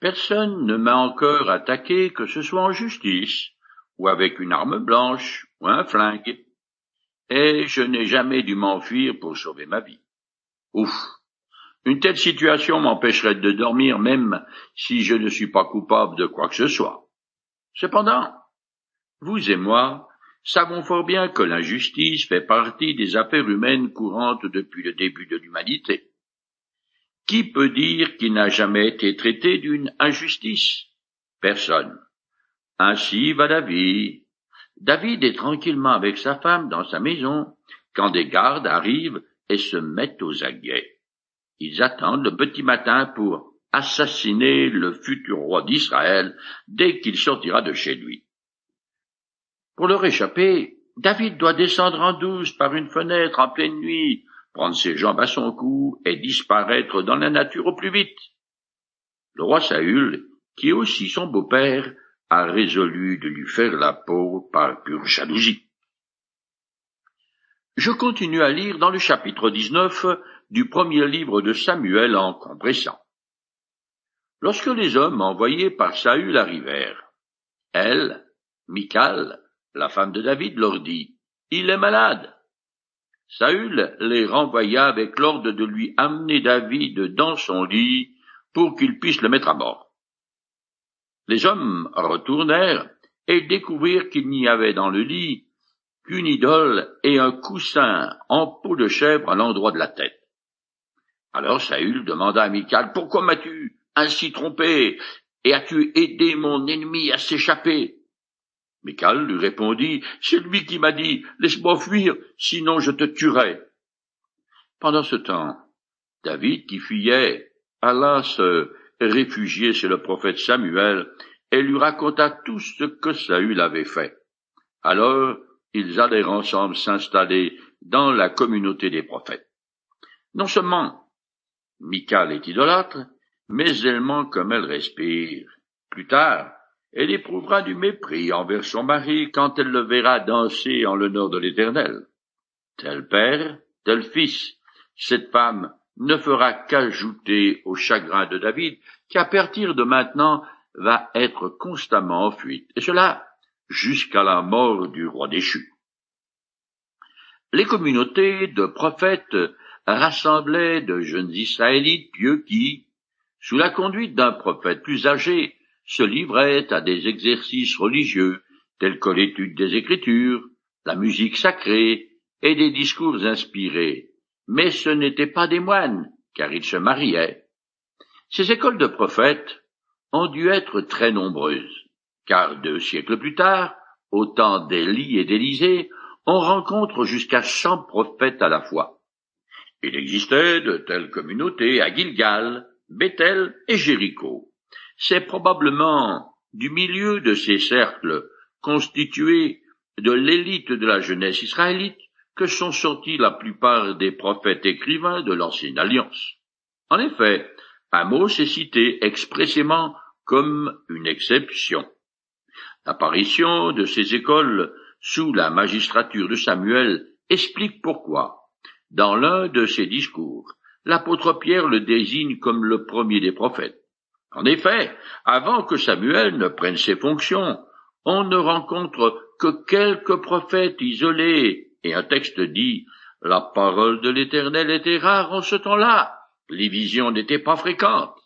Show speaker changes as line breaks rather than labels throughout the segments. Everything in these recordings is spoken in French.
Personne ne m'a encore attaqué, que ce soit en justice, ou avec une arme blanche, ou un flingue, et je n'ai jamais dû m'enfuir pour sauver ma vie. Ouf. Une telle situation m'empêcherait de dormir même si je ne suis pas coupable de quoi que ce soit. Cependant, vous et moi savons fort bien que l'injustice fait partie des affaires humaines courantes depuis le début de l'humanité. Qui peut dire qu'il n'a jamais été traité d'une injustice? Personne. Ainsi va la vie. David est tranquillement avec sa femme dans sa maison quand des gardes arrivent et se mettent aux aguets. Ils attendent le petit matin pour assassiner le futur roi d'Israël dès qu'il sortira de chez lui. Pour leur échapper, David doit descendre en douce par une fenêtre en pleine nuit prendre ses jambes à son cou et disparaître dans la nature au plus vite. Le roi Saül, qui est aussi son beau-père, a résolu de lui faire la peau par pure jalousie. Je continue à lire dans le chapitre 19 du premier livre de Samuel en compressant. Lorsque les hommes envoyés par Saül arrivèrent, elle, Michal, la femme de David, leur dit, Il est malade. Saül les renvoya avec l'ordre de lui amener David dans son lit pour qu'il puisse le mettre à mort. Les hommes retournèrent et découvrirent qu'il n'y avait dans le lit qu'une idole et un coussin en peau de chèvre à l'endroit de la tête. Alors Saül demanda à Michal, Pourquoi m'as-tu ainsi trompé et as-tu aidé mon ennemi à s'échapper? Michal lui répondit, C'est lui qui m'a dit, Laisse-moi fuir, sinon je te tuerai. Pendant ce temps, David, qui fuyait, alla se réfugier chez le prophète Samuel, et lui raconta tout ce que Saül avait fait. Alors, ils allèrent ensemble s'installer dans la communauté des prophètes. Non seulement Michal est idolâtre, mais elle ment comme elle respire. Plus tard, elle éprouvera du mépris envers son mari quand elle le verra danser en l'honneur de l'Éternel. Tel père, tel fils, cette femme ne fera qu'ajouter au chagrin de David, qui à partir de maintenant va être constamment en fuite, et cela jusqu'à la mort du roi déchu. Les communautés de prophètes rassemblaient de jeunes Israélites pieux qui, sous la conduite d'un prophète plus âgé, se livrait à des exercices religieux tels que l'étude des Écritures, la musique sacrée et des discours inspirés. Mais ce n'étaient pas des moines, car ils se mariaient. Ces écoles de prophètes ont dû être très nombreuses, car deux siècles plus tard, au temps d'Élie et d'Élisée, on rencontre jusqu'à cent prophètes à la fois. Il existait de telles communautés à Gilgal, Bethel et Jéricho c'est probablement du milieu de ces cercles constitués de l'élite de la jeunesse israélite que sont sortis la plupart des prophètes écrivains de l'ancienne alliance. En effet, Amos est cité expressément comme une exception. L'apparition de ces écoles sous la magistrature de Samuel explique pourquoi, dans l'un de ses discours, l'apôtre Pierre le désigne comme le premier des prophètes. En effet, avant que Samuel ne prenne ses fonctions, on ne rencontre que quelques prophètes isolés, et un texte dit La parole de l'Éternel était rare en ce temps-là, les visions n'étaient pas fréquentes.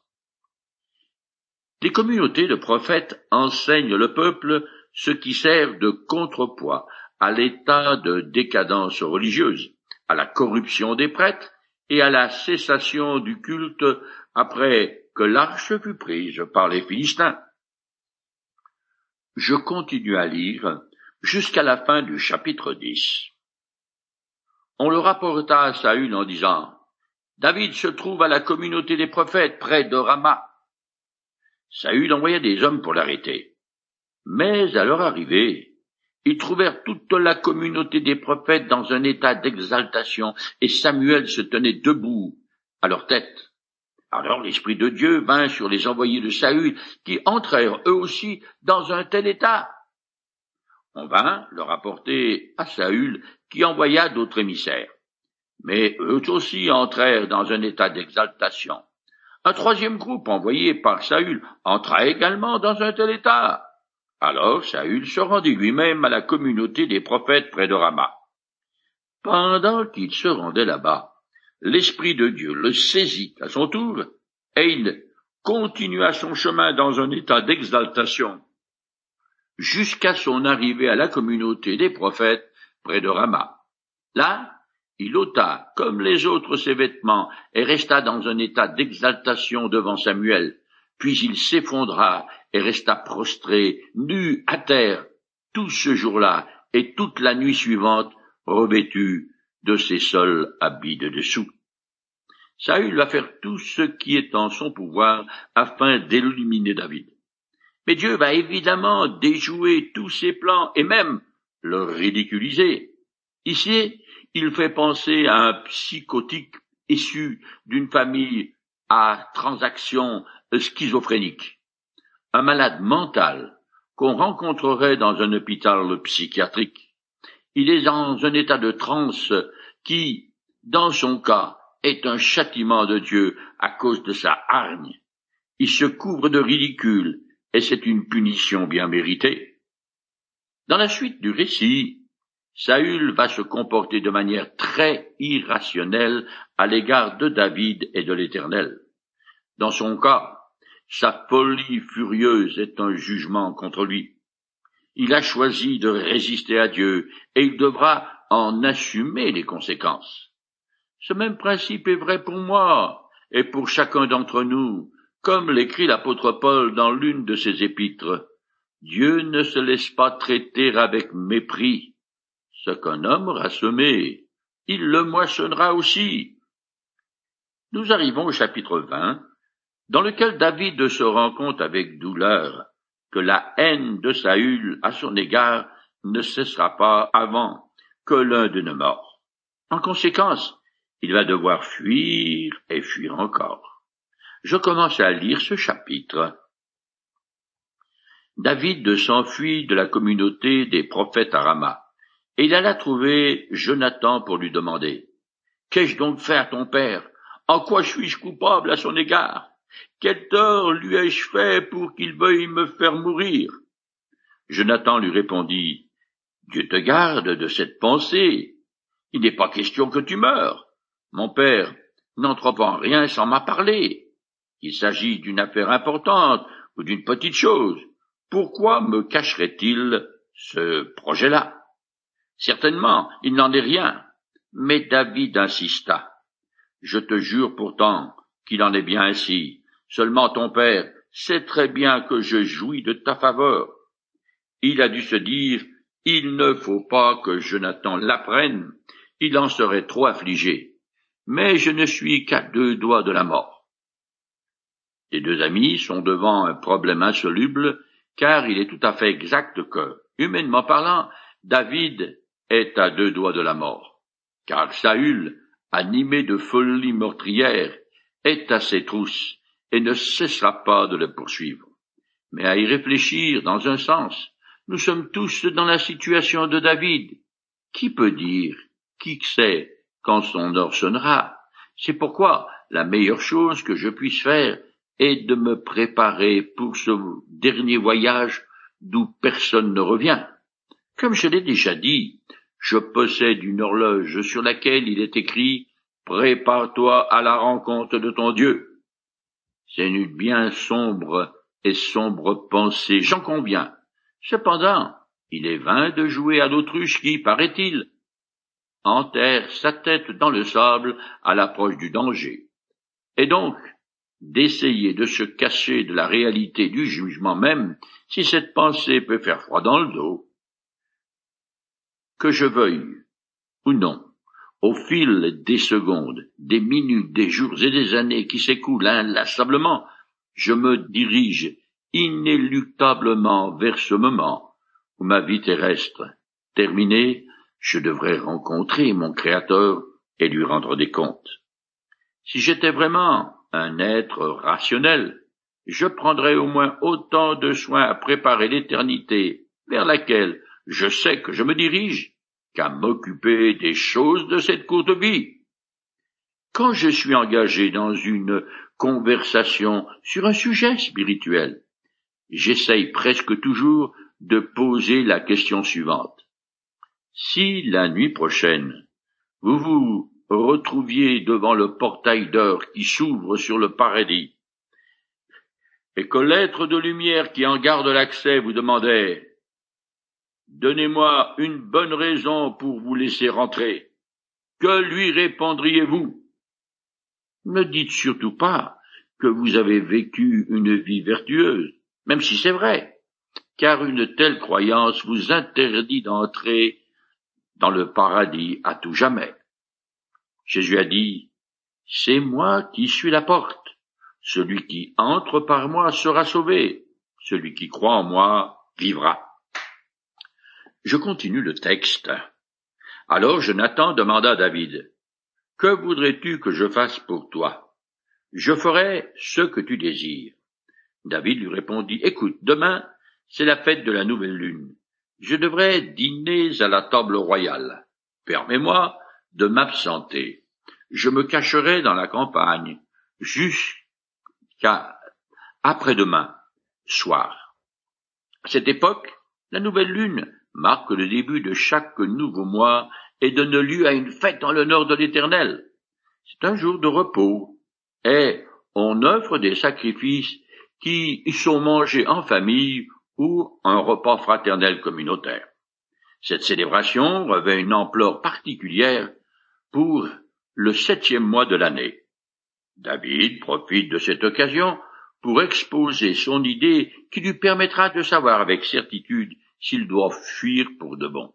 Les communautés de prophètes enseignent le peuple ce qui sert de contrepoids à l'état de décadence religieuse, à la corruption des prêtres et à la cessation du culte après que l'arche fut prise par les Philistins. Je continue à lire jusqu'à la fin du chapitre 10. On le rapporta à Saül en disant, David se trouve à la communauté des prophètes près de Rama. Saül envoya des hommes pour l'arrêter. Mais à leur arrivée, ils trouvèrent toute la communauté des prophètes dans un état d'exaltation, et Samuel se tenait debout à leur tête. Alors l'Esprit de Dieu vint sur les envoyés de Saül, qui entrèrent eux aussi dans un tel état. On vint le rapporter à Saül, qui envoya d'autres émissaires. Mais eux aussi entrèrent dans un état d'exaltation. Un troisième groupe envoyé par Saül entra également dans un tel état. Alors Saül se rendit lui-même à la communauté des prophètes près de Rama. Pendant qu'il se rendait là-bas, l'Esprit de Dieu le saisit à son tour, et il continua son chemin dans un état d'exaltation, jusqu'à son arrivée à la communauté des prophètes près de Rama. Là, il ôta, comme les autres, ses vêtements, et resta dans un état d'exaltation devant Samuel. Puis il s'effondra et resta prostré, nu à terre, tout ce jour-là et toute la nuit suivante, revêtu de ses seuls habits de dessous. Saül va faire tout ce qui est en son pouvoir afin d'éliminer David. Mais Dieu va évidemment déjouer tous ses plans et même le ridiculiser. Ici, il fait penser à un psychotique issu d'une famille à transaction schizophrénique, un malade mental qu'on rencontrerait dans un hôpital psychiatrique. Il est dans un état de transe qui, dans son cas, est un châtiment de Dieu à cause de sa hargne. Il se couvre de ridicule, et c'est une punition bien méritée. Dans la suite du récit, Saül va se comporter de manière très irrationnelle à l'égard de David et de l'Éternel. Dans son cas, sa folie furieuse est un jugement contre lui. Il a choisi de résister à Dieu et il devra en assumer les conséquences. Ce même principe est vrai pour moi et pour chacun d'entre nous, comme l'écrit l'apôtre Paul dans l'une de ses épîtres. Dieu ne se laisse pas traiter avec mépris ce qu'un homme aura semé, il le moissonnera aussi. Nous arrivons au chapitre 20, dans lequel David se rend compte avec douleur que la haine de Saül à son égard ne cessera pas avant que l'un de ne mort. En conséquence, il va devoir fuir et fuir encore. Je commence à lire ce chapitre. David s'enfuit de la communauté des prophètes à Rama. Et il alla trouver Jonathan pour lui demander Qu'ai-je donc fait à ton père? En quoi suis-je coupable à son égard? Quel tort lui ai-je fait pour qu'il veuille me faire mourir? Jonathan lui répondit Dieu te garde de cette pensée. Il n'est pas question que tu meurs. Mon père n'entre rien sans m'a parlé. Il s'agit d'une affaire importante ou d'une petite chose. Pourquoi me cacherait-il ce projet-là? Certainement, il n'en est rien. Mais David insista. Je te jure pourtant qu'il en est bien ainsi. Seulement ton père sait très bien que je jouis de ta faveur. Il a dû se dire, il ne faut pas que Jonathan l'apprenne, il en serait trop affligé. Mais je ne suis qu'à deux doigts de la mort. Les deux amis sont devant un problème insoluble, car il est tout à fait exact que, humainement parlant, David est à deux doigts de la mort, car Saül, animé de folie meurtrière, est à ses trousses et ne cessera pas de le poursuivre. Mais à y réfléchir dans un sens, nous sommes tous dans la situation de David. Qui peut dire, qui sait, quand son heure sonnera? C'est pourquoi la meilleure chose que je puisse faire est de me préparer pour ce dernier voyage d'où personne ne revient. Comme je l'ai déjà dit, je possède une horloge sur laquelle il est écrit Prépare-toi à la rencontre de ton Dieu. C'est une bien sombre et sombre pensée, j'en conviens. Cependant, il est vain de jouer à l'autruche qui, paraît-il, enterre sa tête dans le sable à l'approche du danger. Et donc, d'essayer de se cacher de la réalité du jugement même, si cette pensée peut faire froid dans le dos, que je veuille ou non, au fil des secondes, des minutes, des jours et des années qui s'écoulent inlassablement, je me dirige inéluctablement vers ce moment où ma vie terrestre, terminée, je devrais rencontrer mon Créateur et lui rendre des comptes. Si j'étais vraiment un être rationnel, je prendrais au moins autant de soin à préparer l'éternité vers laquelle je sais que je me dirige qu'à m'occuper des choses de cette courte vie. Quand je suis engagé dans une conversation sur un sujet spirituel, j'essaye presque toujours de poser la question suivante. Si la nuit prochaine, vous vous retrouviez devant le portail d'or qui s'ouvre sur le paradis, et que l'être de lumière qui en garde l'accès vous demandait Donnez-moi une bonne raison pour vous laisser rentrer. Que lui répondriez-vous? Ne dites surtout pas que vous avez vécu une vie vertueuse, même si c'est vrai, car une telle croyance vous interdit d'entrer dans le paradis à tout jamais. Jésus a dit, C'est moi qui suis la porte. Celui qui entre par moi sera sauvé. Celui qui croit en moi vivra. Je continue le texte. Alors Jonathan demanda à David, Que voudrais-tu que je fasse pour toi? Je ferai ce que tu désires. David lui répondit, Écoute, demain, c'est la fête de la nouvelle lune. Je devrais dîner à la table royale. Permets-moi de m'absenter. Je me cacherai dans la campagne jusqu'à après-demain, soir. À cette époque, la nouvelle lune marque le début de chaque nouveau mois et donne lieu à une fête en l'honneur de l'Éternel. C'est un jour de repos, et on offre des sacrifices qui y sont mangés en famille ou un repas fraternel communautaire. Cette célébration revêt une ampleur particulière pour le septième mois de l'année. David profite de cette occasion pour exposer son idée qui lui permettra de savoir avec certitude s'il doit fuir pour de bon.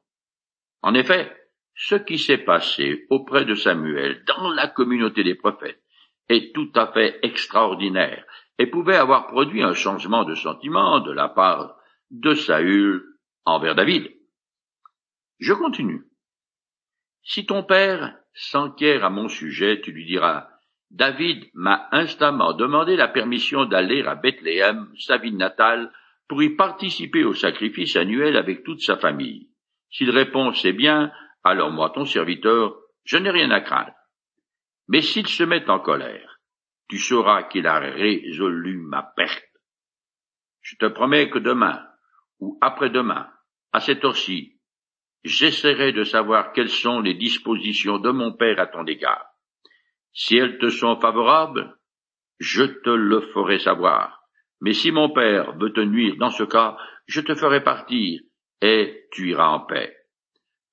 En effet, ce qui s'est passé auprès de Samuel dans la communauté des prophètes est tout à fait extraordinaire et pouvait avoir produit un changement de sentiment de la part de Saül envers David. Je continue. Si ton père s'enquiert à mon sujet, tu lui diras, David m'a instamment demandé la permission d'aller à Bethléem, sa ville natale, pour y participer au sacrifice annuel avec toute sa famille. S'il répond c'est bien, alors moi, ton serviteur, je n'ai rien à craindre. Mais s'il se met en colère, tu sauras qu'il a résolu ma perte. Je te promets que demain, ou après-demain, à cette heure-ci, j'essaierai de savoir quelles sont les dispositions de mon père à ton égard. Si elles te sont favorables, je te le ferai savoir mais si mon père veut te nuire dans ce cas, je te ferai partir, et tu iras en paix.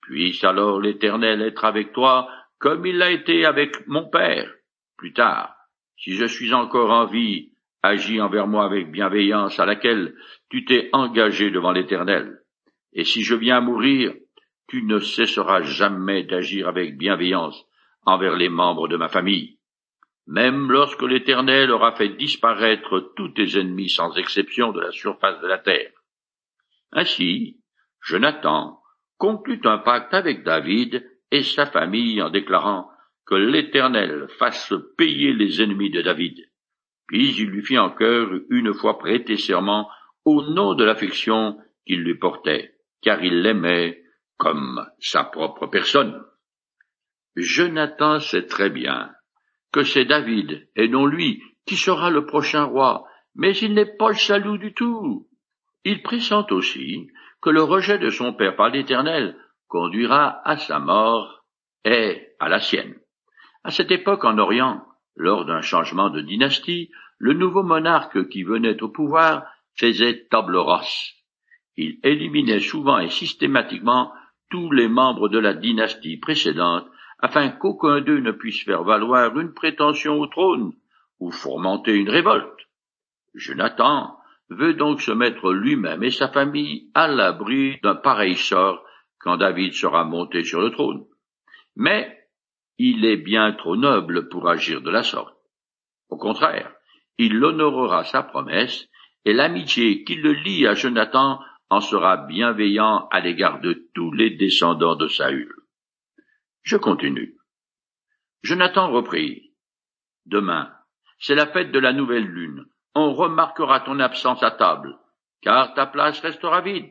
Puisse alors l'Éternel être avec toi, comme il l'a été avec mon père. Plus tard, si je suis encore en vie, agis envers moi avec bienveillance à laquelle tu t'es engagé devant l'Éternel. Et si je viens mourir, tu ne cesseras jamais d'agir avec bienveillance envers les membres de ma famille même lorsque l'Éternel aura fait disparaître tous tes ennemis sans exception de la surface de la terre. Ainsi, Jonathan conclut un pacte avec David et sa famille en déclarant que l'Éternel fasse payer les ennemis de David. Puis il lui fit en cœur une fois prêté serment au nom de l'affection qu'il lui portait, car il l'aimait comme sa propre personne. Jonathan sait très bien que c'est David, et non lui, qui sera le prochain roi, mais il n'est pas salut du tout. Il pressent aussi que le rejet de son père par l'Éternel conduira à sa mort et à la sienne. À cette époque en Orient, lors d'un changement de dynastie, le nouveau monarque qui venait au pouvoir faisait table rase. Il éliminait souvent et systématiquement tous les membres de la dynastie précédente afin qu'aucun d'eux ne puisse faire valoir une prétention au trône ou fomenter une révolte. Jonathan veut donc se mettre lui-même et sa famille à l'abri d'un pareil sort quand David sera monté sur le trône. Mais il est bien trop noble pour agir de la sorte. Au contraire, il honorera sa promesse, et l'amitié qui le lie à Jonathan en sera bienveillant à l'égard de tous les descendants de Saül. Je continue. Jonathan reprit. Demain, c'est la fête de la nouvelle lune. On remarquera ton absence à table, car ta place restera vide.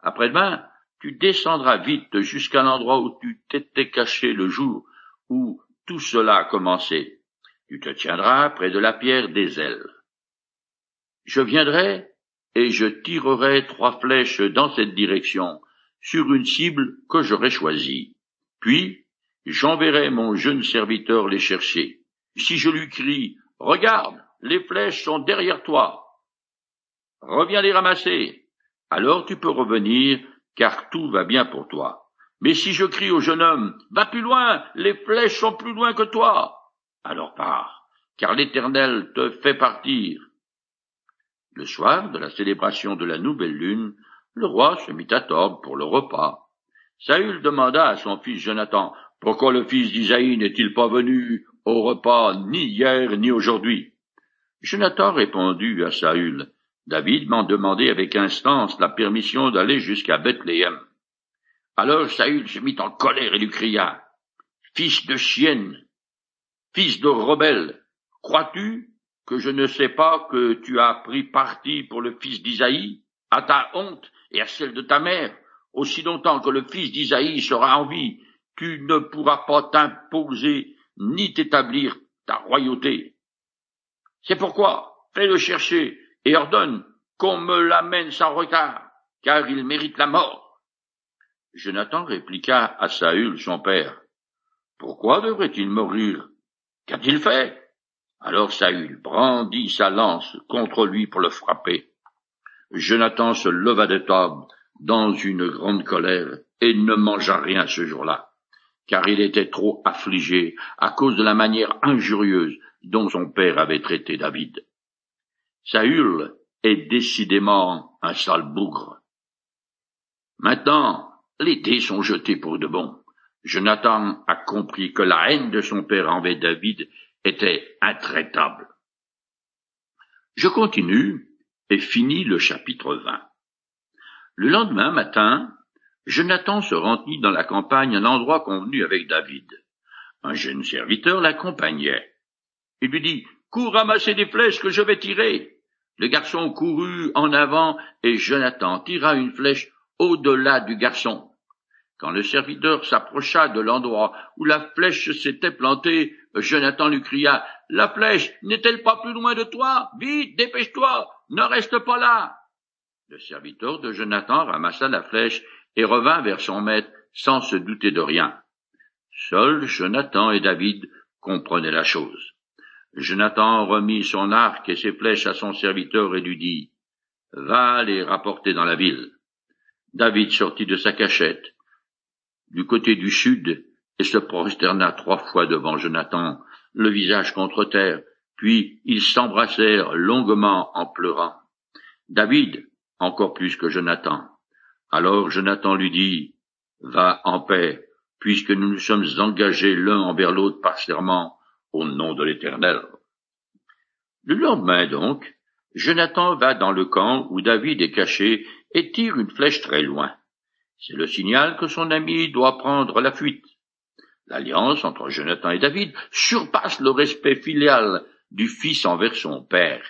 Après-demain, tu descendras vite jusqu'à l'endroit où tu t'étais caché le jour où tout cela a commencé. Tu te tiendras près de la pierre des ailes. Je viendrai et je tirerai trois flèches dans cette direction, sur une cible que j'aurai choisie. Puis, j'enverrai mon jeune serviteur les chercher. Si je lui crie, regarde, les flèches sont derrière toi. Reviens les ramasser. Alors tu peux revenir, car tout va bien pour toi. Mais si je crie au jeune homme, va plus loin, les flèches sont plus loin que toi. Alors pars, car l'Éternel te fait partir. Le soir de la célébration de la nouvelle lune, le roi se mit à table pour le repas. Saül demanda à son fils Jonathan, pourquoi le fils d'Isaïe n'est-il pas venu au repas ni hier ni aujourd'hui? Jonathan répondit à Saül, David m'en demandait avec instance la permission d'aller jusqu'à Bethléem. Alors Saül se mit en colère et lui cria, Fils de chienne, fils de rebelle, crois-tu que je ne sais pas que tu as pris parti pour le fils d'Isaïe, à ta honte et à celle de ta mère, aussi longtemps que le fils d'Isaïe sera en vie, tu ne pourras pas t'imposer ni t'établir ta royauté. C'est pourquoi fais-le chercher et ordonne qu'on me l'amène sans retard, car il mérite la mort. Jonathan répliqua à Saül, son père, Pourquoi devrait-il mourir? Qu'a-t-il fait? Alors Saül brandit sa lance contre lui pour le frapper. Jonathan se leva de table dans une grande colère et ne mangea rien ce jour-là, car il était trop affligé à cause de la manière injurieuse dont son père avait traité David. Saül est décidément un sale bougre. Maintenant, les dés sont jetés pour de bon. Jonathan a compris que la haine de son père envers David était intraitable. Je continue et finis le chapitre 20. Le lendemain matin, Jonathan se rendit dans la campagne à un endroit convenu avec David. Un jeune serviteur l'accompagnait. Il lui dit, Cours ramasser des flèches que je vais tirer. Le garçon courut en avant et Jonathan tira une flèche au-delà du garçon. Quand le serviteur s'approcha de l'endroit où la flèche s'était plantée, Jonathan lui cria La flèche n'est-elle pas plus loin de toi? Vite, dépêche-toi, ne reste pas là. Le serviteur de Jonathan ramassa la flèche et revint vers son maître sans se douter de rien. Seuls Jonathan et David comprenaient la chose. Jonathan remit son arc et ses flèches à son serviteur et lui dit Va les rapporter dans la ville. David sortit de sa cachette du côté du sud et se prosterna trois fois devant Jonathan, le visage contre terre, puis ils s'embrassèrent longuement en pleurant. David, encore plus que Jonathan. Alors Jonathan lui dit, Va en paix, puisque nous nous sommes engagés l'un envers l'autre par serment, au nom de l'Éternel. Le lendemain donc, Jonathan va dans le camp où David est caché et tire une flèche très loin. C'est le signal que son ami doit prendre la fuite. L'alliance entre Jonathan et David surpasse le respect filial du fils envers son père.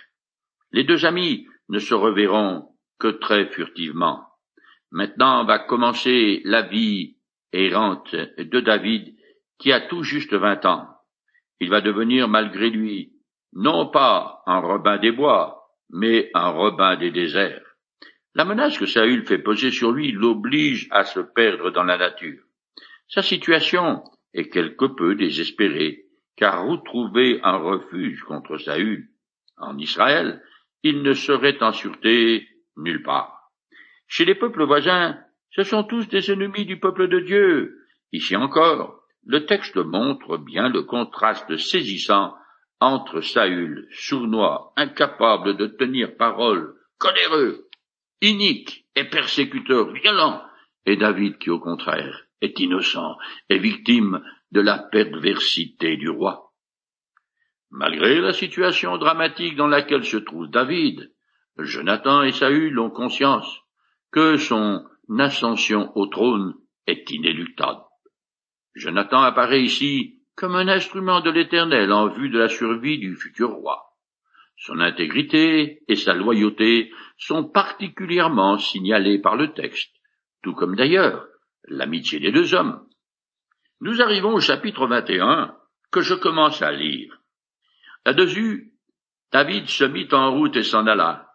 Les deux amis ne se reverront que très furtivement. Maintenant va commencer la vie errante de David qui a tout juste vingt ans. Il va devenir malgré lui non pas un Robin des bois, mais un Robin des déserts. La menace que Saül fait poser sur lui l'oblige à se perdre dans la nature. Sa situation est quelque peu désespérée, car retrouver un refuge contre Saül en Israël, il ne serait en sûreté nulle part. Chez les peuples voisins, ce sont tous des ennemis du peuple de Dieu. Ici encore, le texte montre bien le contraste saisissant entre Saül, sournois, incapable de tenir parole, coléreux, inique et persécuteur violent, et David qui, au contraire, est innocent et victime de la perversité du roi. Malgré la situation dramatique dans laquelle se trouve David, Jonathan et Saül ont conscience que son ascension au trône est inéluctable. Jonathan apparaît ici comme un instrument de l'Éternel en vue de la survie du futur roi. Son intégrité et sa loyauté sont particulièrement signalées par le texte, tout comme d'ailleurs l'amitié des deux hommes. Nous arrivons au chapitre 21 que je commence à lire. Là-dessus, David se mit en route et s'en alla,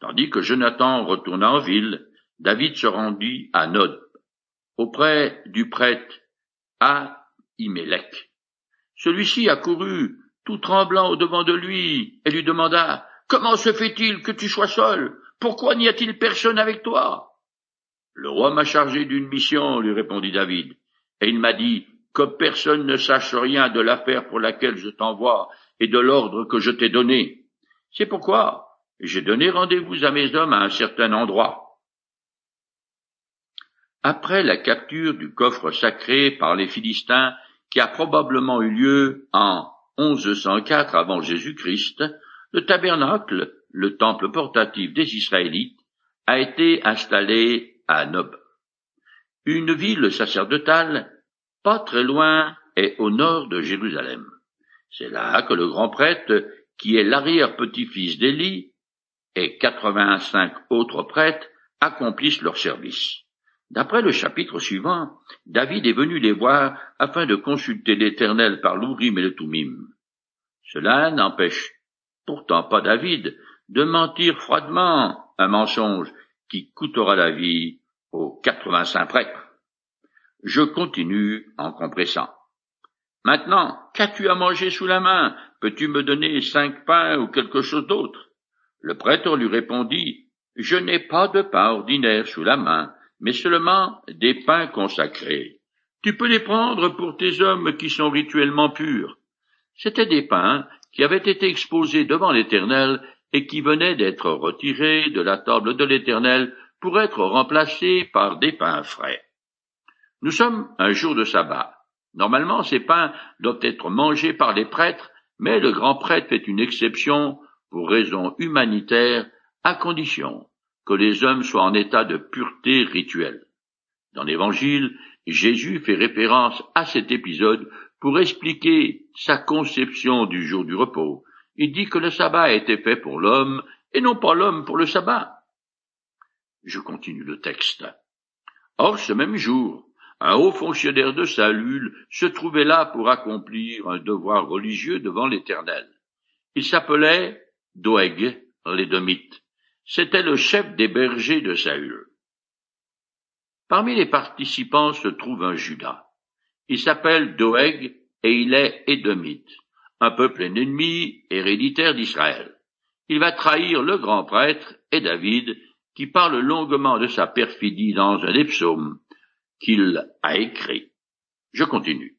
tandis que Jonathan retourna en ville. David se rendit à Nod, auprès du prêtre Ahimelech. Celui-ci accourut tout tremblant au devant de lui et lui demanda Comment se fait-il que tu sois seul? Pourquoi n'y a-t-il personne avec toi Le roi m'a chargé d'une mission, lui répondit David, et il m'a dit que personne ne sache rien de l'affaire pour laquelle je t'envoie et de l'ordre que je t'ai donné. C'est pourquoi j'ai donné rendez-vous à mes hommes à un certain endroit. Après la capture du coffre sacré par les Philistins, qui a probablement eu lieu en 1104 avant Jésus-Christ, le tabernacle, le temple portatif des Israélites, a été installé à Nob, une ville sacerdotale pas très loin et au nord de Jérusalem. C'est là que le grand prêtre, qui est l'arrière-petit-fils d'Élie, et quatre-vingt-cinq autres prêtres accomplissent leur service. D'après le chapitre suivant, David est venu les voir afin de consulter l'Éternel par l'Ourim et le Toumim. Cela n'empêche pourtant pas David de mentir froidement un mensonge qui coûtera la vie aux quatre-vingt-cinq prêtres. Je continue en compressant. Maintenant, qu'as-tu à manger sous la main? Peux-tu me donner cinq pains ou quelque chose d'autre? Le prêtre lui répondit, Je n'ai pas de pain ordinaire sous la main, mais seulement des pains consacrés. Tu peux les prendre pour tes hommes qui sont rituellement purs. C'étaient des pains qui avaient été exposés devant l'Éternel et qui venaient d'être retirés de la table de l'Éternel pour être remplacés par des pains frais. Nous sommes un jour de sabbat. Normalement, ces pains doivent être mangés par les prêtres, mais le grand prêtre fait une exception pour raisons humanitaires à condition que les hommes soient en état de pureté rituelle. Dans l'Évangile, Jésus fait référence à cet épisode pour expliquer sa conception du jour du repos. Il dit que le sabbat a été fait pour l'homme et non pas l'homme pour le sabbat. Je continue le texte. Or, ce même jour, un haut fonctionnaire de Saül se trouvait là pour accomplir un devoir religieux devant l'Éternel. Il s'appelait Doeg, l'édomite. C'était le chef des bergers de Saül. Parmi les participants se trouve un Judas. Il s'appelle Doeg et il est édomite, un peuple ennemi héréditaire d'Israël. Il va trahir le grand prêtre et David, qui parle longuement de sa perfidie dans un des psaumes qu'il a écrit. Je continue.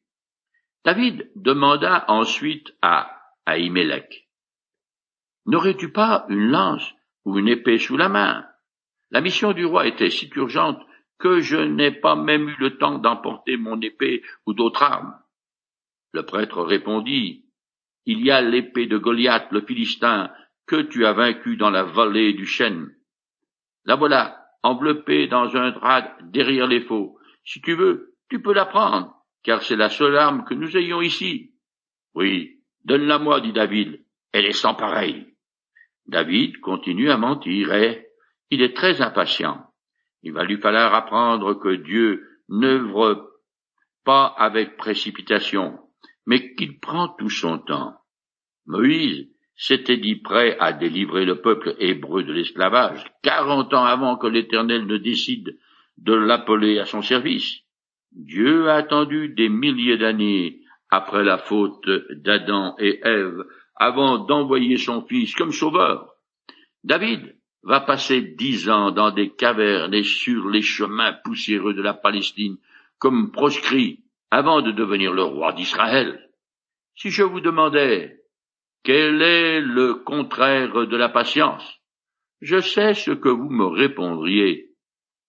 David demanda ensuite à Ahimelech, N'aurais-tu pas une lance ou une épée sous la main? La mission du roi était si urgente que je n'ai pas même eu le temps d'emporter mon épée ou d'autres armes. Le prêtre répondit, Il y a l'épée de Goliath, le Philistin, que tu as vaincu dans la vallée du chêne. La voilà, enveloppée dans un drap derrière les faux. Si tu veux, tu peux la prendre, car c'est la seule arme que nous ayons ici. Oui, donne-la-moi, dit David, elle est sans pareille. David continue à mentir et il est très impatient. Il va lui falloir apprendre que Dieu n'œuvre pas avec précipitation, mais qu'il prend tout son temps. Moïse s'était dit prêt à délivrer le peuple hébreu de l'esclavage, quarante ans avant que l'Éternel ne décide de l'appeler à son service. Dieu a attendu des milliers d'années après la faute d'Adam et Ève avant d'envoyer son fils comme sauveur. David va passer dix ans dans des cavernes et sur les chemins poussiéreux de la Palestine comme proscrit avant de devenir le roi d'Israël. Si je vous demandais quel est le contraire de la patience, je sais ce que vous me répondriez.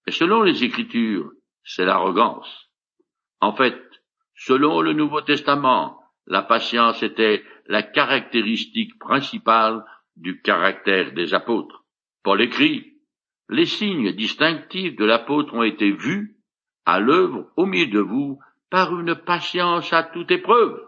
Et selon les Écritures, c'est l'arrogance. En fait, selon le Nouveau Testament, la patience était la caractéristique principale du caractère des apôtres. Paul écrit, les signes distinctifs de l'apôtre ont été vus à l'œuvre au milieu de vous par une patience à toute épreuve.